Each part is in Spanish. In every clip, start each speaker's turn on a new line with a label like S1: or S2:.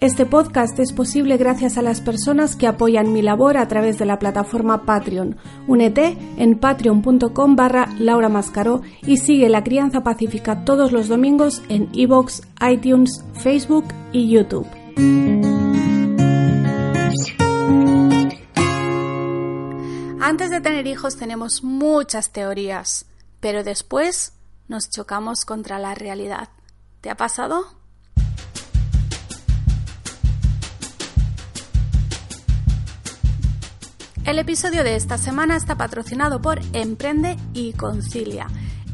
S1: Este podcast es posible gracias a las personas que apoyan mi labor a través de la plataforma Patreon. Únete en patreon.com barra Laura Mascaró y sigue La Crianza Pacífica todos los domingos en iVoox, iTunes, Facebook y YouTube. Antes de tener hijos tenemos muchas teorías, pero después nos chocamos contra la realidad. ¿Te ha pasado? El episodio de esta semana está patrocinado por Emprende y Concilia.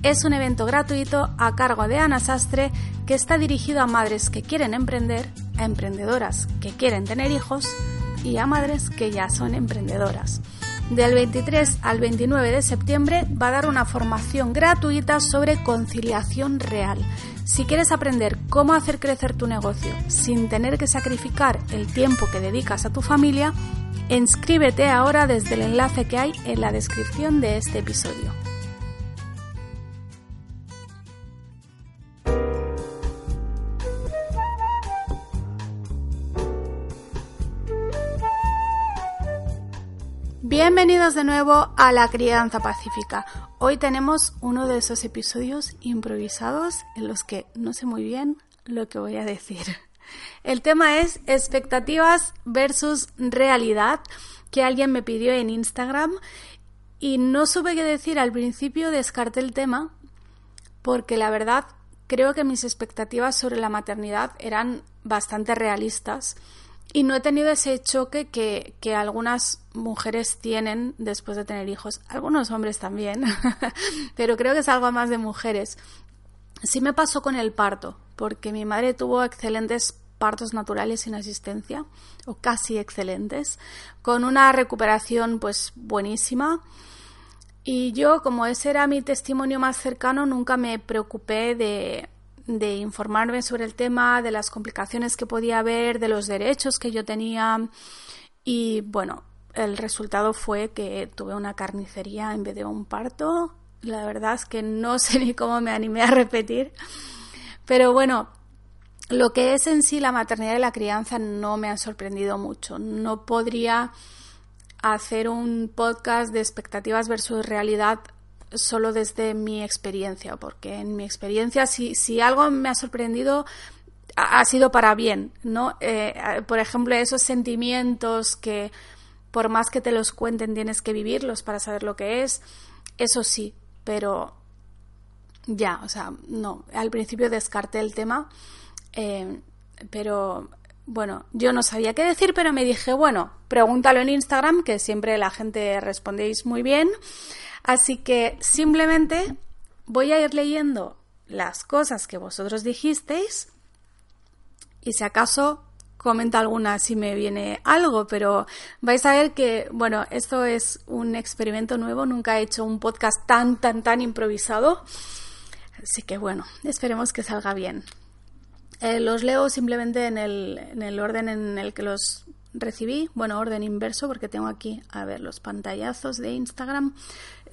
S1: Es un evento gratuito a cargo de Ana Sastre que está dirigido a madres que quieren emprender, a emprendedoras que quieren tener hijos y a madres que ya son emprendedoras. Del 23 al 29 de septiembre va a dar una formación gratuita sobre conciliación real. Si quieres aprender cómo hacer crecer tu negocio sin tener que sacrificar el tiempo que dedicas a tu familia, Inscríbete ahora desde el enlace que hay en la descripción de este episodio. Bienvenidos de nuevo a La Crianza Pacífica. Hoy tenemos uno de esos episodios improvisados en los que no sé muy bien lo que voy a decir. El tema es expectativas versus realidad, que alguien me pidió en Instagram. Y no supe qué decir. Al principio, descarté el tema, porque la verdad creo que mis expectativas sobre la maternidad eran bastante realistas. Y no he tenido ese choque que, que, algunas mujeres tienen después de tener hijos, algunos hombres también, pero creo que es algo más de mujeres. Sí me pasó con el parto, porque mi madre tuvo excelentes partos naturales sin asistencia o casi excelentes, con una recuperación pues buenísima. Y yo, como ese era mi testimonio más cercano, nunca me preocupé de, de informarme sobre el tema, de las complicaciones que podía haber, de los derechos que yo tenía. Y bueno, el resultado fue que tuve una carnicería en vez de un parto. La verdad es que no sé ni cómo me animé a repetir. Pero bueno, lo que es en sí la maternidad y la crianza no me han sorprendido mucho. No podría hacer un podcast de expectativas versus realidad solo desde mi experiencia, porque en mi experiencia si, si algo me ha sorprendido ha, sido para bien, ¿no? Eh, por ejemplo, esos sentimientos que por más que te los cuenten tienes que vivirlos para saber lo que es, eso sí, pero ya, o sea, no, al principio descarté el tema eh, pero bueno, yo no sabía qué decir, pero me dije, bueno, pregúntalo en Instagram, que siempre la gente respondéis muy bien. Así que simplemente voy a ir leyendo las cosas que vosotros dijisteis y si acaso comenta alguna si me viene algo, pero vais a ver que, bueno, esto es un experimento nuevo, nunca he hecho un podcast tan, tan, tan improvisado. Así que bueno, esperemos que salga bien. Eh, los leo simplemente en el, en el orden en el que los recibí, bueno, orden inverso, porque tengo aquí, a ver, los pantallazos de Instagram.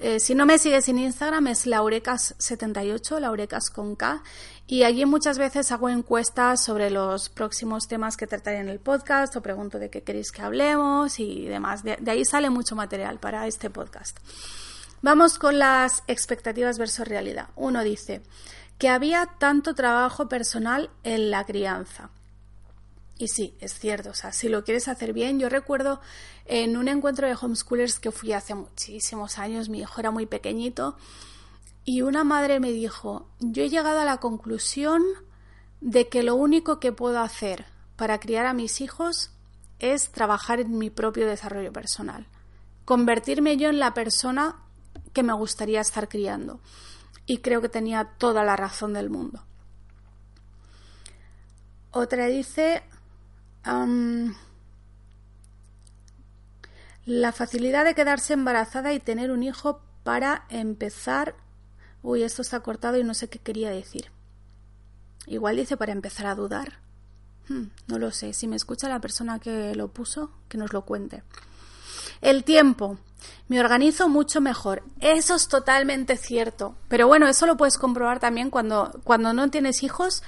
S1: Eh, si no me sigues en Instagram es laurecas78, laurecas con K, y allí muchas veces hago encuestas sobre los próximos temas que trataré en el podcast o pregunto de qué queréis que hablemos y demás. de ahí sale mucho material para este podcast. Vamos con las expectativas versus realidad. Uno dice, que había tanto trabajo personal en la crianza. Y sí, es cierto, o sea, si lo quieres hacer bien, yo recuerdo en un encuentro de homeschoolers que fui hace muchísimos años, mi hijo era muy pequeñito, y una madre me dijo, yo he llegado a la conclusión de que lo único que puedo hacer para criar a mis hijos es trabajar en mi propio desarrollo personal, convertirme yo en la persona que me gustaría estar criando y creo que tenía toda la razón del mundo. Otra dice, La facilidad de quedarse embarazada y tener un hijo para empezar. Uy, esto está cortado y no sé qué quería decir. Igual dice para empezar a dudar. Hmm, no lo sé. Si me escucha la persona que lo puso, que nos lo cuente. El tiempo. Me organizo mucho mejor. Eso es totalmente cierto. Pero bueno, eso lo puedes comprobar también cuando, cuando no tienes hijos,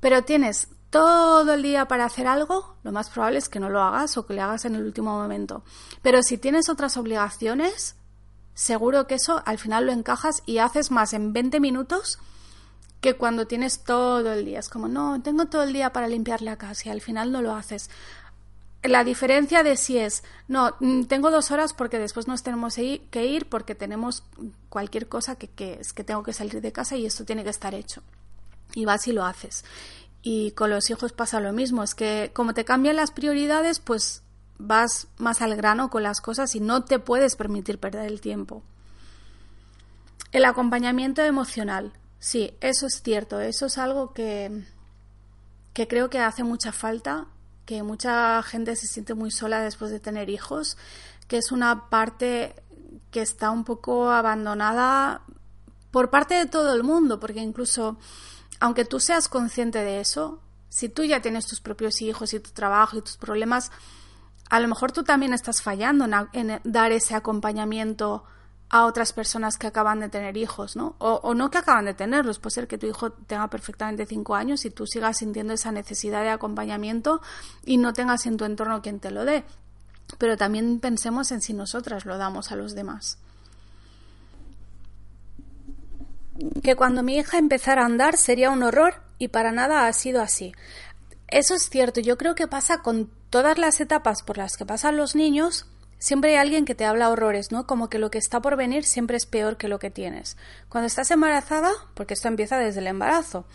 S1: pero tienes todo el día para hacer algo, lo más probable es que no lo hagas o que lo hagas en el último momento. Pero si tienes otras obligaciones, seguro que eso al final lo encajas y haces más en 20 minutos que cuando tienes todo el día. Es como, no, tengo todo el día para limpiar la casa y al final no lo haces. La diferencia de si es, no, mm, tengo dos horas porque después nos tenemos que ir porque tenemos cualquier cosa que, que es que tengo que salir de casa y esto tiene que estar hecho. Y vas y lo haces. Y con los hijos pasa lo mismo, es que como te cambian las prioridades, pues vas más al grano con las cosas y no te puedes permitir perder el tiempo. El acompañamiento emocional. Sí, eso es cierto, eso es algo que, que creo que hace mucha falta, que mucha gente se siente muy sola después de tener hijos, que es una parte que está un poco abandonada por parte de todo el mundo, porque incluso aunque tú seas consciente de eso, si tú ya tienes tus propios hijos y tu trabajo y tus problemas, a lo mejor tú también estás fallando en, dar ese acompañamiento a otras personas que acaban de tener hijos, ¿no? O, no que acaban de tenerlos, puede ser que tu hijo tenga perfectamente cinco años y tú sigas sintiendo esa necesidad de acompañamiento y no tengas en tu entorno quien te lo dé. Pero también pensemos en si nosotras lo damos a los demás. que cuando mi hija empezara a andar sería un horror y para nada ha sido así. Eso es cierto, yo creo que pasa con todas las etapas por las que pasan los niños, siempre hay alguien que te habla horrores, ¿no? Como que lo que está por venir siempre es peor que lo que tienes. Cuando estás embarazada, porque esto empieza desde el embarazo,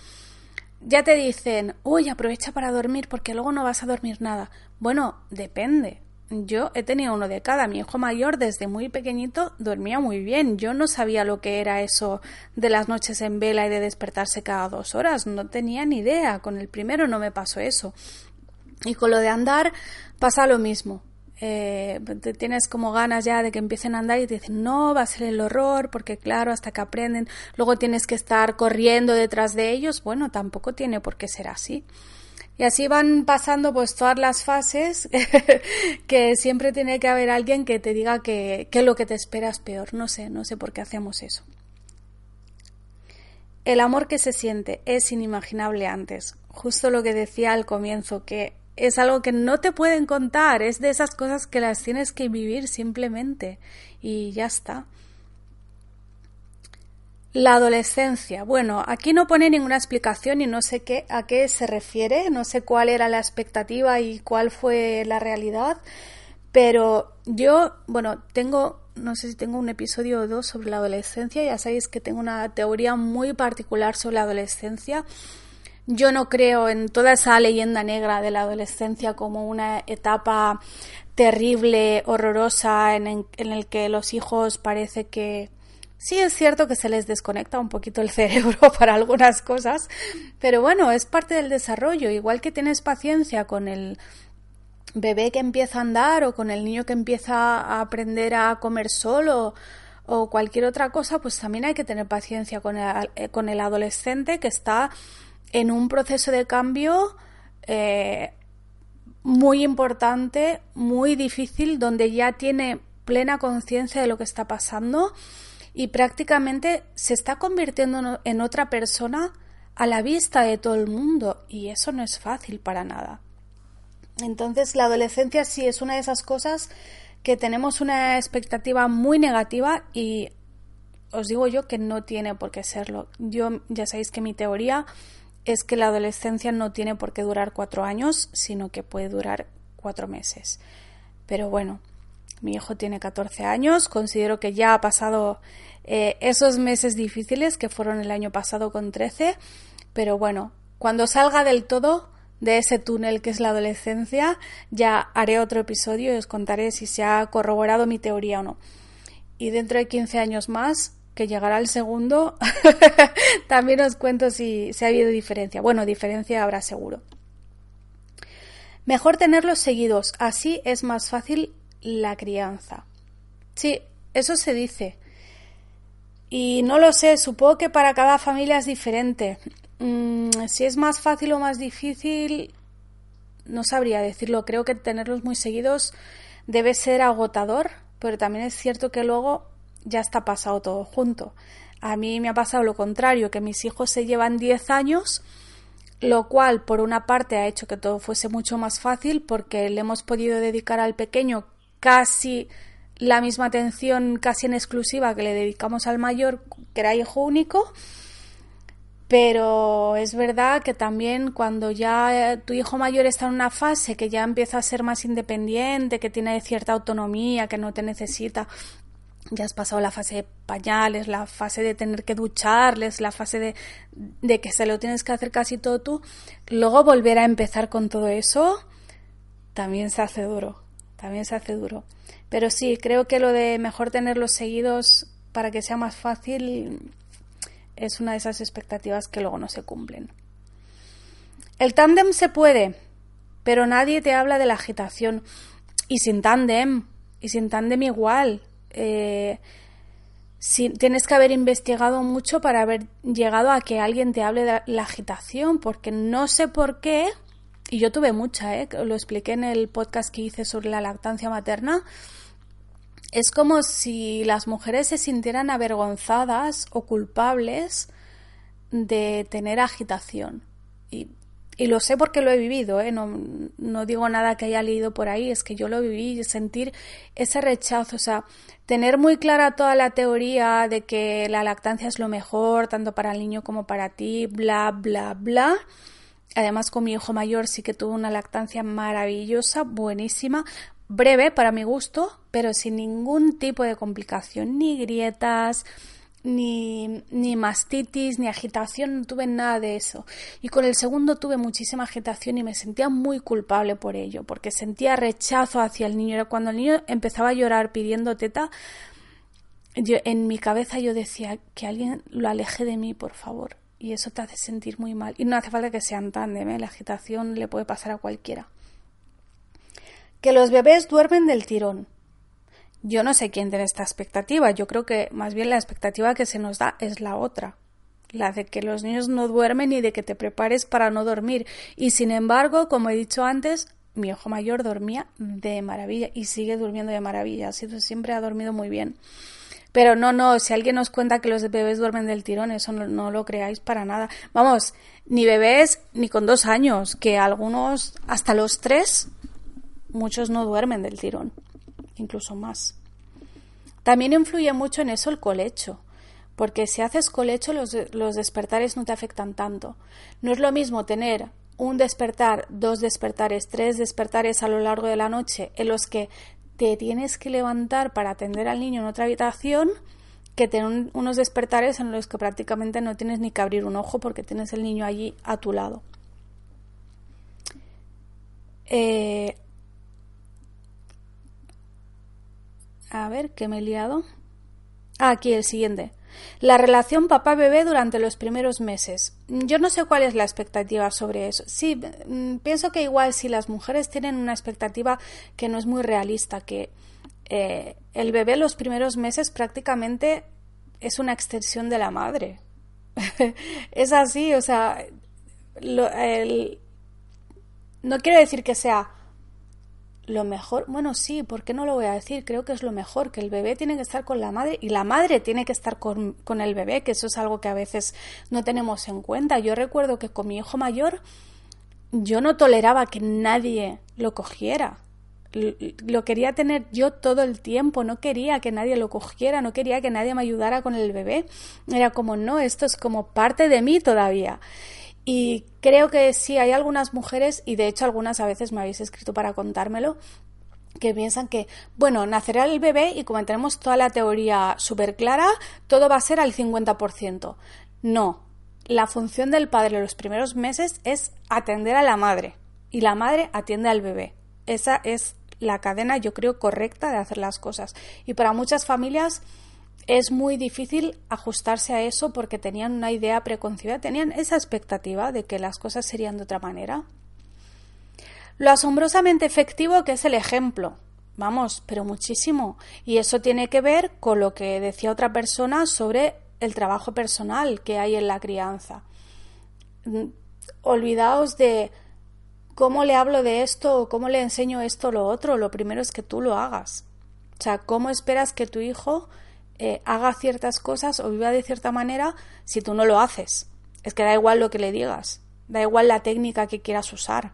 S1: ya te dicen, uy, aprovecha para dormir porque luego no vas a dormir nada. Bueno, depende yo he tenido uno de cada. Mi hijo mayor desde muy pequeñito dormía muy bien. Yo no sabía lo que era eso de las noches en vela y de despertarse cada dos horas. No tenía ni idea. Con el primero no me pasó eso. Y con lo de andar pasa lo mismo. Eh, tienes como ganas ya de que empiecen a andar y te dicen no, va a ser el horror, porque claro, hasta que aprenden, luego tienes que estar corriendo detrás de ellos. Bueno, tampoco tiene por qué ser así. Y así van pasando pues todas las fases que siempre tiene que haber alguien que te diga que, que lo que te espera es peor. No sé, no sé por qué hacemos eso. El amor que se siente es inimaginable antes. Justo lo que decía al comienzo, que es algo que no te pueden contar, es de esas cosas que las tienes que vivir simplemente y ya está. La adolescencia. Bueno, aquí no pone ninguna explicación y no sé qué, a qué se refiere, no sé cuál era la expectativa y cuál fue la realidad, pero yo, bueno, tengo, no sé si tengo un episodio o dos sobre la adolescencia, ya sabéis que tengo una teoría muy particular sobre la adolescencia. Yo no creo en toda esa leyenda negra de la adolescencia como una etapa terrible, horrorosa, en, en el que los hijos parece que Sí es cierto que se les desconecta un poquito el cerebro para algunas cosas, pero bueno, es parte del desarrollo. Igual que tienes paciencia con el bebé que empieza a andar o con el niño que empieza a aprender a comer solo o cualquier otra cosa, pues también hay que tener paciencia con el, eh, con el adolescente que está en un proceso de cambio eh, muy importante, muy difícil, donde ya tiene plena conciencia de lo que está pasando y prácticamente se está convirtiendo en otra persona a la vista de todo el mundo y eso no es fácil para nada. Entonces la adolescencia sí es una de esas cosas que tenemos una expectativa muy negativa y os digo yo que no tiene por qué serlo. Yo ya sabéis que mi teoría es que la adolescencia no tiene por qué durar cuatro años, sino que puede durar cuatro meses. Pero bueno, mi hijo tiene 14 años, considero que ya ha pasado eh, esos meses difíciles que fueron el año pasado con 13, pero bueno, cuando salga del todo de ese túnel que es la adolescencia, ya haré otro episodio y os contaré si se ha corroborado mi teoría o no. Y dentro de 15 años más, que llegará el segundo, también os cuento si, si ha habido diferencia. Bueno, diferencia habrá seguro. Mejor tenerlos seguidos, así es más fácil la crianza. Sí, eso se dice. Y no lo sé, supongo que para cada familia es diferente. Mm, si es más fácil o más difícil, no sabría decirlo. Creo que tenerlos muy seguidos debe ser agotador, pero también es cierto que luego ya está pasado todo junto. A mí me ha pasado lo contrario, que mis hijos se llevan 10 años, lo cual por una parte ha hecho que todo fuese mucho más fácil porque le hemos podido dedicar al pequeño casi la misma atención casi en exclusiva que le dedicamos al mayor, que era hijo único. Pero es verdad que también cuando ya tu hijo mayor está en una fase que ya empieza a ser más independiente, que tiene cierta autonomía, que no te necesita ya has pasado la fase de pañales, la fase de tener que ducharles, la fase de, de, que se lo tienes que hacer casi todo tú, luego volver a empezar con todo eso, también se hace duro, también se hace duro. Pero sí, creo que lo de mejor tenerlos seguidos para que sea más fácil es una de esas expectativas que luego no se cumplen. El tándem se puede, pero nadie te habla de la agitación. Y sin tándem, y sin tándem igual, eh, si, tienes que haber investigado mucho para haber llegado a que alguien te hable de la agitación, porque no sé por qué, y yo tuve mucha, ¿eh? lo expliqué en el podcast que hice sobre la lactancia materna, es como si las mujeres se sintieran avergonzadas o culpables de tener agitación. Y y lo sé porque lo he vivido, ¿eh? no, no, digo nada que haya leído por ahí, es que yo lo viví, sentir ese rechazo, o sea, tener muy clara toda la teoría de que la lactancia es lo mejor, tanto para el niño como para ti, bla, bla, bla. Además, con mi hijo mayor sí que tuvo una lactancia maravillosa, buenísima, breve para mi gusto, pero sin ningún tipo de complicación, ni grietas, ni, ni mastitis, ni agitación, no tuve nada de eso. Y con el segundo tuve muchísima agitación y me sentía muy culpable por ello, porque sentía rechazo hacia el niño. Cuando el niño empezaba a llorar pidiendo teta, yo, en mi cabeza yo decía que alguien lo aleje de mí, por favor. Y eso te hace sentir muy mal. Y no hace falta que sean tándem, la agitación le puede pasar a cualquiera. Que los bebés duermen del tirón. Yo no sé quién tiene esta expectativa. Yo creo que más bien la expectativa que se nos da es la otra. La de que los niños no duermen y de que te prepares para no dormir. Y sin embargo, como he dicho antes, mi hijo mayor dormía de maravilla y sigue durmiendo de maravilla. Siempre ha dormido muy bien. Pero no, no, si alguien nos cuenta que los bebés duermen del tirón, eso no, lo creáis para nada. Vamos, ni bebés ni con dos años, que algunos hasta los tres, muchos no duermen del tirón incluso más. También influye mucho en eso el colecho, porque si haces colecho los, los despertares no te afectan tanto. No es lo mismo tener un despertar, dos despertares, tres despertares a lo largo de la noche en los que te tienes que levantar para atender al niño en otra habitación que tener unos despertares en los que prácticamente no tienes ni que abrir un ojo porque tienes el niño allí a tu lado. Eh, A ver, ¿qué me he liado? Ah, aquí el siguiente. La relación papá-bebé durante los primeros meses. Yo no sé cuál es la expectativa sobre eso. Sí, mm, pienso que igual si las mujeres tienen una expectativa que no es muy realista, que eh, el bebé los primeros meses prácticamente es una extensión de la madre. es así, o sea, no quiero decir que sea lo mejor, bueno, sí, ¿por qué no lo voy a decir? Creo que es lo mejor, que el bebé tiene que estar con la madre y la madre tiene que estar con, con, el bebé, que eso es algo que a veces no tenemos en cuenta. Yo recuerdo que con mi hijo mayor yo no toleraba que nadie lo cogiera. Lo quería tener yo todo el tiempo, no quería que nadie lo cogiera, no quería que nadie me ayudara con el bebé. Era como, no, esto es como parte de mí todavía. Y creo que sí, hay algunas mujeres, y de hecho algunas a veces me habéis escrito para contármelo, que piensan que, bueno, nacerá el bebé y como tenemos toda la teoría súper clara, todo va a ser al 50%. No, la función del padre en los primeros meses es atender a la madre y la madre atiende al bebé. Esa es la cadena, yo creo, correcta de hacer las cosas. Y para muchas familias es muy difícil ajustarse a eso porque tenían una idea preconcebida, tenían esa expectativa de que las cosas serían de otra manera. Lo asombrosamente efectivo que es el ejemplo. vamos, pero muchísimo. Y eso tiene que ver con lo que decía otra persona sobre el trabajo personal que hay en la crianza. Mm, olvidaos de cómo le hablo de esto o cómo le enseño esto o lo otro. Lo primero es que tú lo hagas. O sea, ¿cómo esperas que tu hijo eh, haga ciertas cosas o viva de cierta manera si tú no lo haces? Es que da igual lo que le digas, da igual la técnica que quieras usar,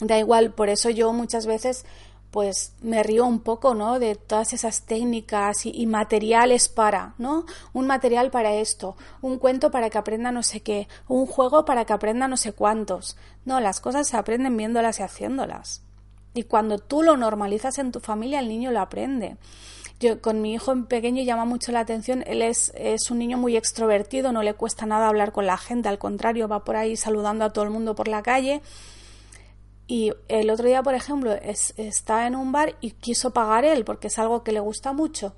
S1: da igual, por eso yo muchas veces pues me río un poco, ¿no? De todas esas técnicas y, materiales para, ¿no? Un material para esto, un cuento para que aprenda no sé qué, un juego para que aprenda no sé cuántos. No, las cosas se aprenden viéndolas y haciéndolas. Y cuando tú lo normalizas en tu familia, el niño lo aprende. Yo con mi hijo pequeño llama mucho la atención, él es, es un niño muy extrovertido, no le cuesta nada hablar con la gente, al contrario, va por ahí saludando a todo el mundo por la calle y el otro día, por ejemplo, está en un bar y quiso pagar él porque es algo que le gusta mucho.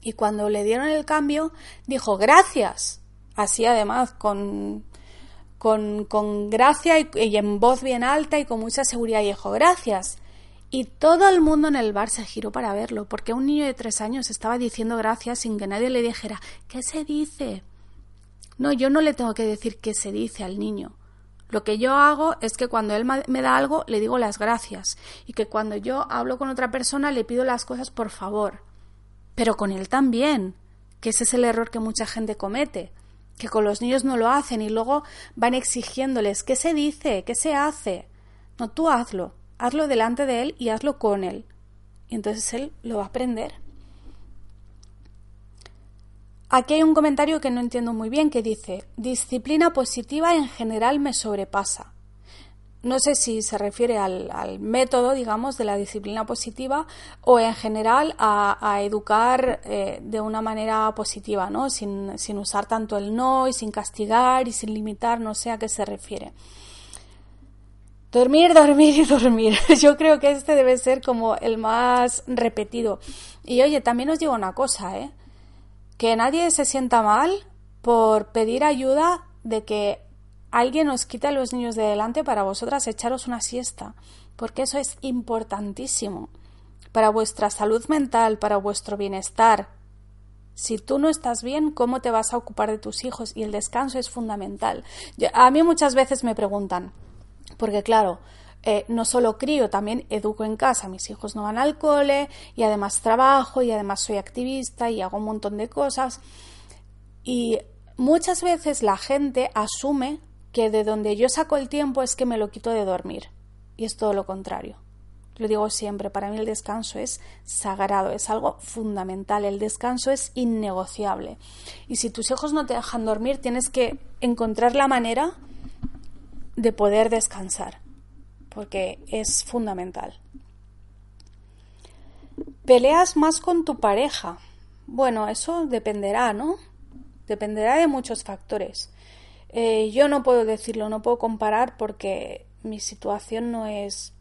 S1: Y cuando le dieron el cambio, dijo gracias. Así además, con, con, con gracia y, en voz bien alta y con mucha seguridad. Dijo gracias. Y todo el mundo en el bar se giró para verlo, porque un niño de tres años estaba diciendo gracias sin que nadie le dijera ¿qué se dice? No, yo no le tengo que decir qué se dice al niño. Lo que yo hago es que cuando él me da algo le digo las gracias y que cuando yo hablo con otra persona le pido las cosas por favor. Pero con él también, que ese es el error que mucha gente comete, que con los niños no lo hacen y luego van exigiéndoles qué se dice, qué se hace. No, tú hazlo, hazlo delante de él y hazlo con él. Y entonces él lo va a aprender. Aquí hay un comentario que no entiendo muy bien que dice, disciplina positiva en general me sobrepasa. No sé si se refiere al, método, digamos, de la disciplina positiva o en general a, educar eh, de una manera positiva, ¿no? Sin, sin usar tanto el no y sin castigar y sin limitar, no sé a qué se refiere. Dormir, dormir y dormir. Yo creo que este debe ser como el más repetido. Y oye, también os digo una cosa, ¿eh? que nadie se sienta mal por pedir ayuda de que alguien os quite a los niños de delante para vosotras echaros una siesta, porque eso es importantísimo para vuestra salud mental, para vuestro bienestar. Si tú no estás bien, ¿cómo te vas a ocupar de tus hijos? Y el descanso es fundamental. a mí muchas veces me preguntan, porque claro, eh, no solo crío, también educo en casa. Mis hijos no van al cole y además trabajo y además soy activista y hago un montón de cosas. Y muchas veces la gente asume que de donde yo saco el tiempo es que me lo quito de dormir. Y es todo lo contrario. Lo digo siempre, para mí el descanso es sagrado, es algo fundamental, el descanso es innegociable. Y si tus hijos no te dejan dormir, tienes que encontrar la manera de poder descansar porque es fundamental. ¿Peleas más con tu pareja? Bueno, eso dependerá, ¿no? Dependerá de muchos factores. Eh, yo no puedo decirlo, no puedo comparar porque mi situación no es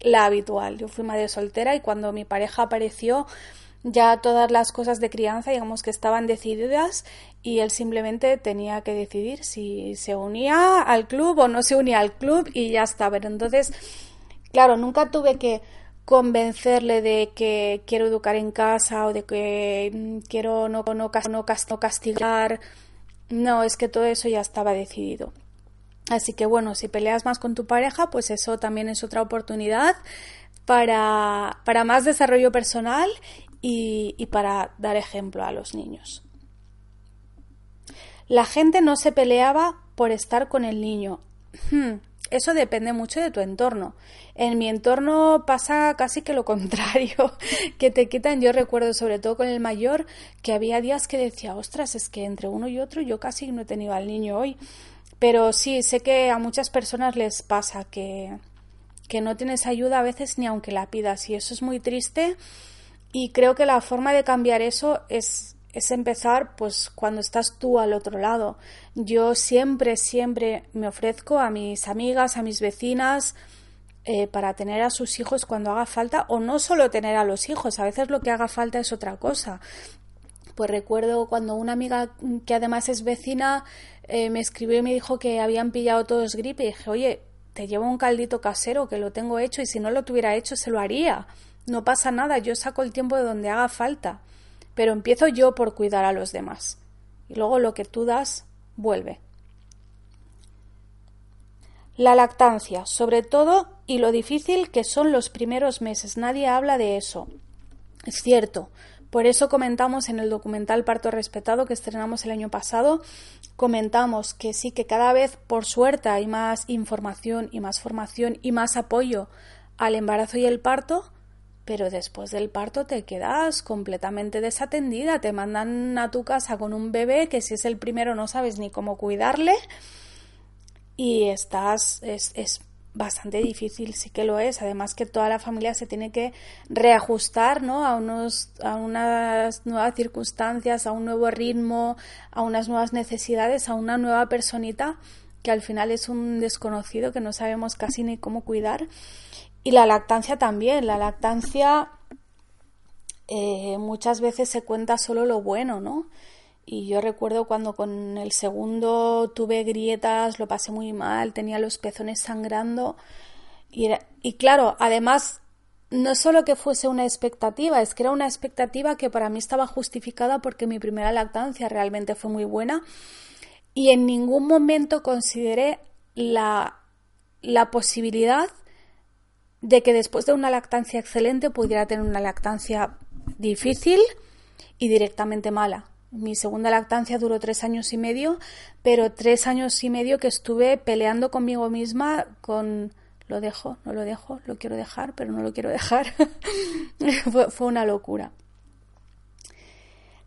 S1: la habitual. Yo fui madre soltera y cuando mi pareja apareció ya todas las cosas de crianza, digamos que estaban decididas y él simplemente tenía que decidir si se unía al club o no se unía al club y ya. Pero entonces, claro, nunca tuve que convencerle de que quiero educar en casa o de que mm, quiero no, no, no castigar. No, es que todo eso ya estaba decidido. Así que bueno, si peleas más con tu pareja, pues eso también es otra oportunidad para, para más desarrollo personal y, para dar ejemplo a los niños. La gente no se peleaba por estar con el niño. Hmm, eso depende mucho de tu entorno. En mi entorno pasa casi que lo contrario, que te quitan. Yo recuerdo, sobre todo con el mayor, que había días que decía, ostras, es que entre uno y otro yo casi no he tenido al niño hoy. Pero sí, sé que a muchas personas les pasa que, que no tienes ayuda a veces ni aunque la pidas y eso es muy triste y creo que la forma de cambiar eso es, es empezar pues cuando estás tú al otro lado. Yo siempre, siempre me ofrezco a mis amigas, a mis vecinas, eh, para tener a sus hijos cuando haga falta, o no solo tener a los hijos, a veces lo que haga falta es otra cosa. Pues recuerdo cuando una amiga que además es vecina eh, me escribió y me dijo que habían pillado todos gripe y dije, oye, te llevo un caldito casero que lo tengo hecho y si no lo tuviera hecho se lo haría no pasa nada, yo saco el tiempo de donde haga falta, pero empiezo yo por cuidar a los demás. Y luego lo que tú das vuelve. La lactancia, sobre todo, y lo difícil que son los primeros meses. Nadie habla de eso. Es cierto. Por eso comentamos en el documental Parto Respetado que estrenamos el año pasado, comentamos que sí, que cada vez por suerte hay más información y más formación y más apoyo al embarazo y el parto, pero después del parto te quedas completamente desatendida, te mandan a tu casa con un bebé que si es el primero no sabes ni cómo cuidarle y estás es, es bastante difícil, sí que lo es. Además que toda la familia se tiene que reajustar ¿no? a, unos, a unas nuevas circunstancias, a un nuevo ritmo, a unas nuevas necesidades, a una nueva personita que al final es un desconocido que no sabemos casi ni cómo cuidar. Y la lactancia también. La lactancia eh, muchas veces se cuenta solo lo bueno, ¿no? Y yo recuerdo cuando con el segundo tuve grietas, lo pasé muy mal, tenía los pezones sangrando. Y, y claro, además, no solo que fuese una expectativa, es que era una expectativa que para mí estaba justificada porque mi primera lactancia realmente fue muy buena y en ningún momento consideré la, la posibilidad de que después de una lactancia excelente pudiera tener una lactancia difícil y directamente mala. Mi segunda lactancia duró tres años y medio, pero tres años y medio que estuve peleando conmigo misma con lo dejo, no lo dejo, lo quiero dejar, pero no lo quiero dejar. fue, una locura.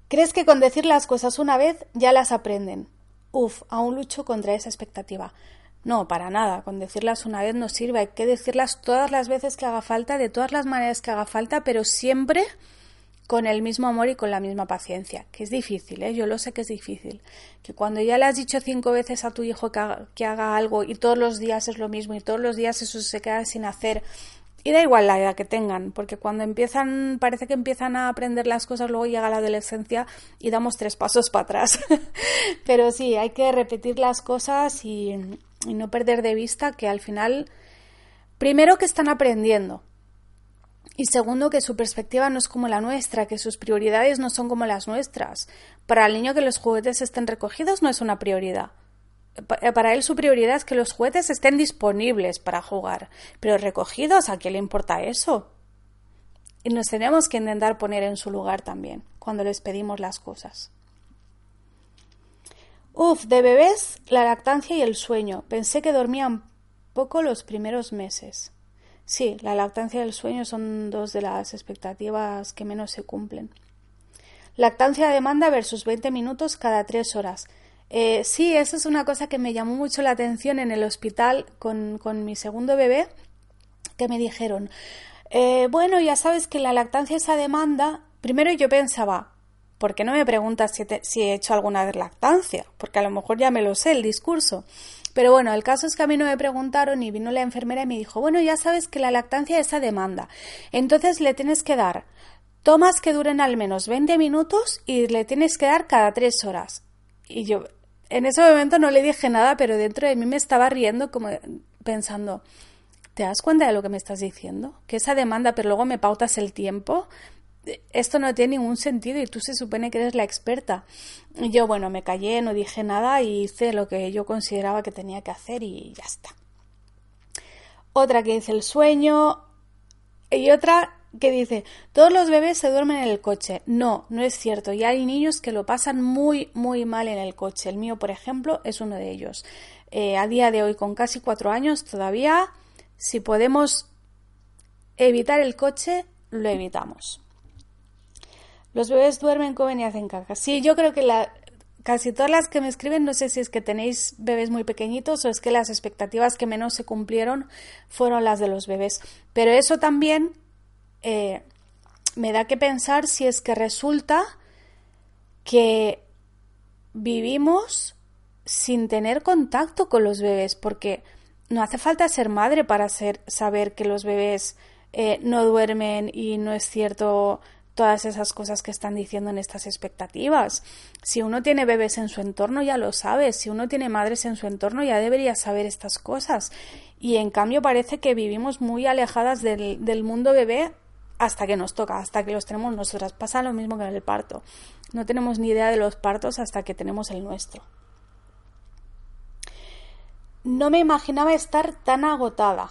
S1: ¿Crees que con decir las cosas una vez ya las aprenden? Uf, aún lucho contra esa expectativa. No, para nada. Con decirlas una vez no sirve. Hay que decirlas todas las veces que haga falta, de todas las maneras que haga falta, pero siempre con el mismo amor y con la misma paciencia, que es difícil, ¿eh? yo lo sé que es difícil, que cuando ya le has dicho cinco veces a tu hijo que haga, que haga algo y todos los días es lo mismo y todos los días eso se queda sin hacer, y da igual la edad que tengan, porque cuando empiezan, parece que empiezan a aprender las cosas, luego llega la adolescencia y damos tres pasos para atrás. Pero sí, hay que repetir las cosas y, y no perder de vista que al final, primero que están aprendiendo, y segundo, que su perspectiva no es como la nuestra, que sus prioridades no son como las nuestras. Para el niño que los juguetes estén recogidos no es una prioridad. Eh, para él su prioridad es que los juguetes estén disponibles para jugar. Pero recogidos, ¿a quién le importa eso? Y nos tenemos que intentar poner en su lugar también, cuando les pedimos las cosas. Uf, de bebés, la lactancia y el sueño. Pensé que dormían poco los primeros meses. Sí, la lactancia y el sueño son dos de las expectativas que menos se cumplen. Lactancia de demanda versus 20 minutos cada tres horas. Eh, sí, eso es una cosa que me llamó mucho la atención en el hospital con, con mi segundo bebé, que me dijeron, eh, bueno, ya sabes que la lactancia es a demanda. Primero yo pensaba, ¿por qué no me preguntas si, si he hecho alguna lactancia? Porque a lo mejor ya me lo sé el discurso. Pero bueno, el caso es que a mí no me preguntaron y vino la enfermera y me dijo, bueno, ya sabes que la lactancia es a demanda. Entonces le tienes que dar tomas que duren al menos 20 minutos y le tienes que dar cada tres horas. Y yo en ese momento no le dije nada, pero dentro de mí me estaba riendo como pensando, ¿te das cuenta de lo que me estás diciendo? Que esa demanda, pero luego me pautas el tiempo esto no tiene ningún sentido y tú se supone que eres la experta. Y yo, bueno, me callé, no dije nada y hice lo que yo consideraba que tenía que hacer y ya está. Otra que dice el sueño y otra que dice, todos los bebés se duermen en el coche. No, no es cierto. Y hay niños que lo pasan muy, muy mal en el coche. El mío, por ejemplo, es uno de ellos. Eh, a día de hoy, con casi cuatro años, todavía, si podemos evitar el coche, lo evitamos. Los bebés duermen, comen y hacen caca. Sí, yo creo que la, casi todas las que me escriben, no sé si es que tenéis bebés muy pequeñitos o es que las expectativas que menos se cumplieron fueron las de los bebés. Pero eso también eh, me da que pensar si es que resulta que vivimos sin tener contacto con los bebés, porque no hace falta ser madre para saber que los bebés eh, no duermen y no es cierto todas esas cosas que están diciendo en estas expectativas. Si uno tiene bebés en su entorno ya lo sabe, si uno tiene madres en su entorno ya debería saber estas cosas. Y en cambio parece que vivimos muy alejadas del, del mundo bebé hasta que nos toca, hasta que los tenemos nosotras. Pasa lo mismo que en el parto. No tenemos ni idea de los partos hasta que tenemos el nuestro. No me imaginaba estar tan agotada.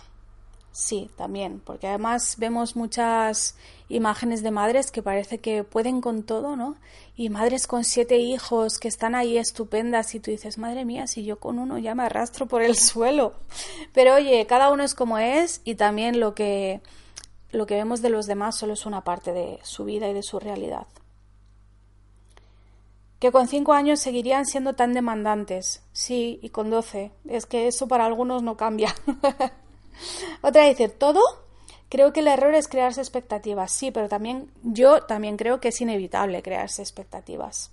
S1: Sí, también, porque además vemos muchas imágenes de madres que parece que pueden con todo, ¿no? Y madres con siete hijos que están ahí estupendas y tú dices, madre mía, si yo con uno ya me arrastro por el suelo. Pero oye, cada uno es como es y también lo que, lo que vemos de los demás solo es una parte de su vida y de su realidad. Que con cinco años seguirían siendo tan demandantes. Sí, y con doce. Es que eso para algunos no cambia. Otra dice, todo Creo que el error es crearse expectativas, sí, pero también yo también creo que es inevitable crearse expectativas.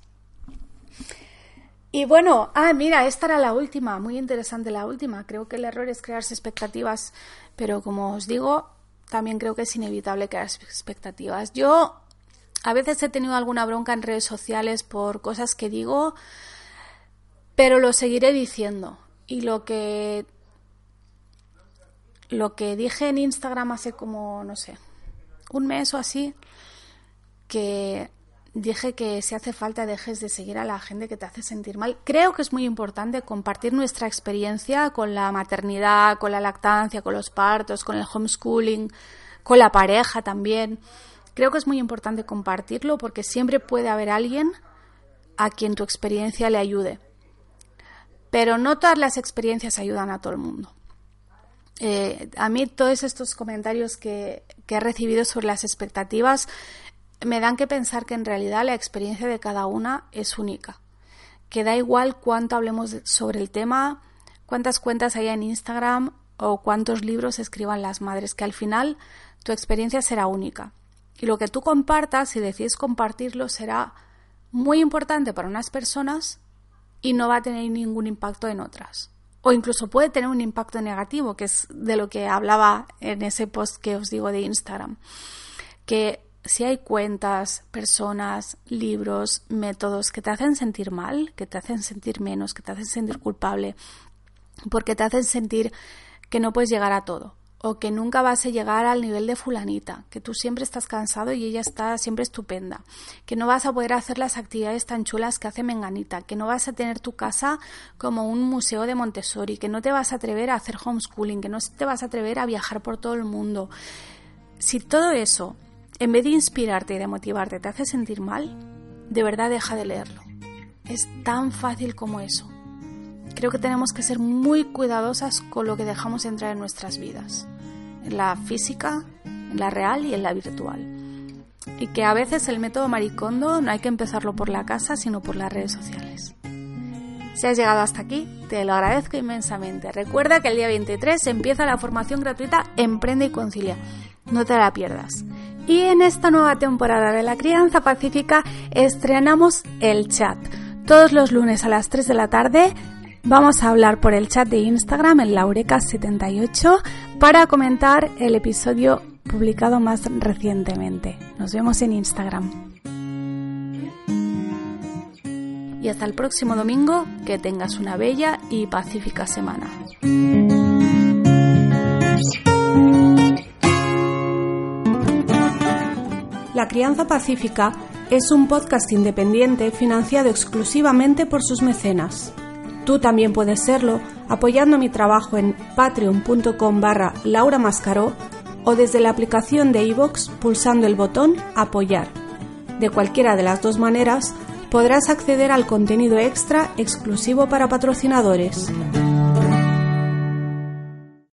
S1: Y bueno, ah, mira, esta era la última, muy interesante la última. Creo que el error es crearse expectativas, pero como os digo, también creo que es inevitable crearse expectativas. Yo a veces he tenido alguna bronca en redes sociales por cosas que digo, pero lo seguiré diciendo. Y lo que lo que dije en Instagram hace como, no sé, un mes o así, que dije que si hace falta dejes de seguir a la gente que te hace sentir mal. Creo que es muy importante compartir nuestra experiencia con la maternidad, con la lactancia, con los partos, con el homeschooling, con la pareja también. Creo que es muy importante compartirlo porque siempre puede haber alguien a quien tu experiencia le ayude. Pero no todas las experiencias ayudan a todo el mundo. Eh, a mí todos estos comentarios que, he recibido sobre las expectativas me dan que pensar que en realidad la experiencia de cada una es única. Que da igual cuánto hablemos sobre el tema, cuántas cuentas haya en Instagram o cuántos libros escriban las madres, que al final tu experiencia será única. Y lo que tú compartas, si decides compartirlo, será muy importante para unas personas y no va a tener ningún impacto en otras o incluso puede tener un impacto negativo, que es de lo que hablaba en ese post que os digo de Instagram. Que si hay cuentas, personas, libros, métodos que te hacen sentir mal, que te hacen sentir menos, que te hacen sentir culpable, porque te hacen sentir que no puedes llegar a todo, o que nunca vas a llegar al nivel de fulanita, que tú siempre estás cansado y ella está siempre estupenda, que no vas a poder hacer las actividades tan chulas que hace Menganita, que no vas a tener tu casa como un museo de Montessori, que no te vas a atrever a hacer homeschooling, que no te vas a atrever a viajar por todo el mundo. Si todo eso, en vez de inspirarte y de motivarte, te hace sentir mal, de verdad deja de leerlo. Es tan fácil como eso creo que tenemos que ser muy cuidadosas con lo que dejamos entrar en nuestras vidas, en la física, en la real y en la virtual. Y que a veces el método maricondo no hay que empezarlo por la casa, sino por las redes sociales. Si has llegado hasta aquí, te lo agradezco inmensamente. Recuerda que el día 23 empieza la formación gratuita Emprende y Concilia. No te la pierdas. Y en esta nueva temporada de la crianza pacífica estrenamos el chat. Todos los lunes a las 3 de la tarde Vamos a hablar por el chat de Instagram en laureca78 para comentar el episodio publicado más recientemente. Nos vemos en Instagram. Y hasta el próximo domingo, que tengas una bella y pacífica semana. La Crianza Pacífica es un podcast independiente financiado exclusivamente por sus mecenas. Tú también puedes serlo apoyando mi trabajo en patreon.com barra Laura o desde la aplicación de iVoox pulsando el botón Apoyar. De cualquiera de las dos maneras podrás acceder al contenido extra exclusivo para patrocinadores.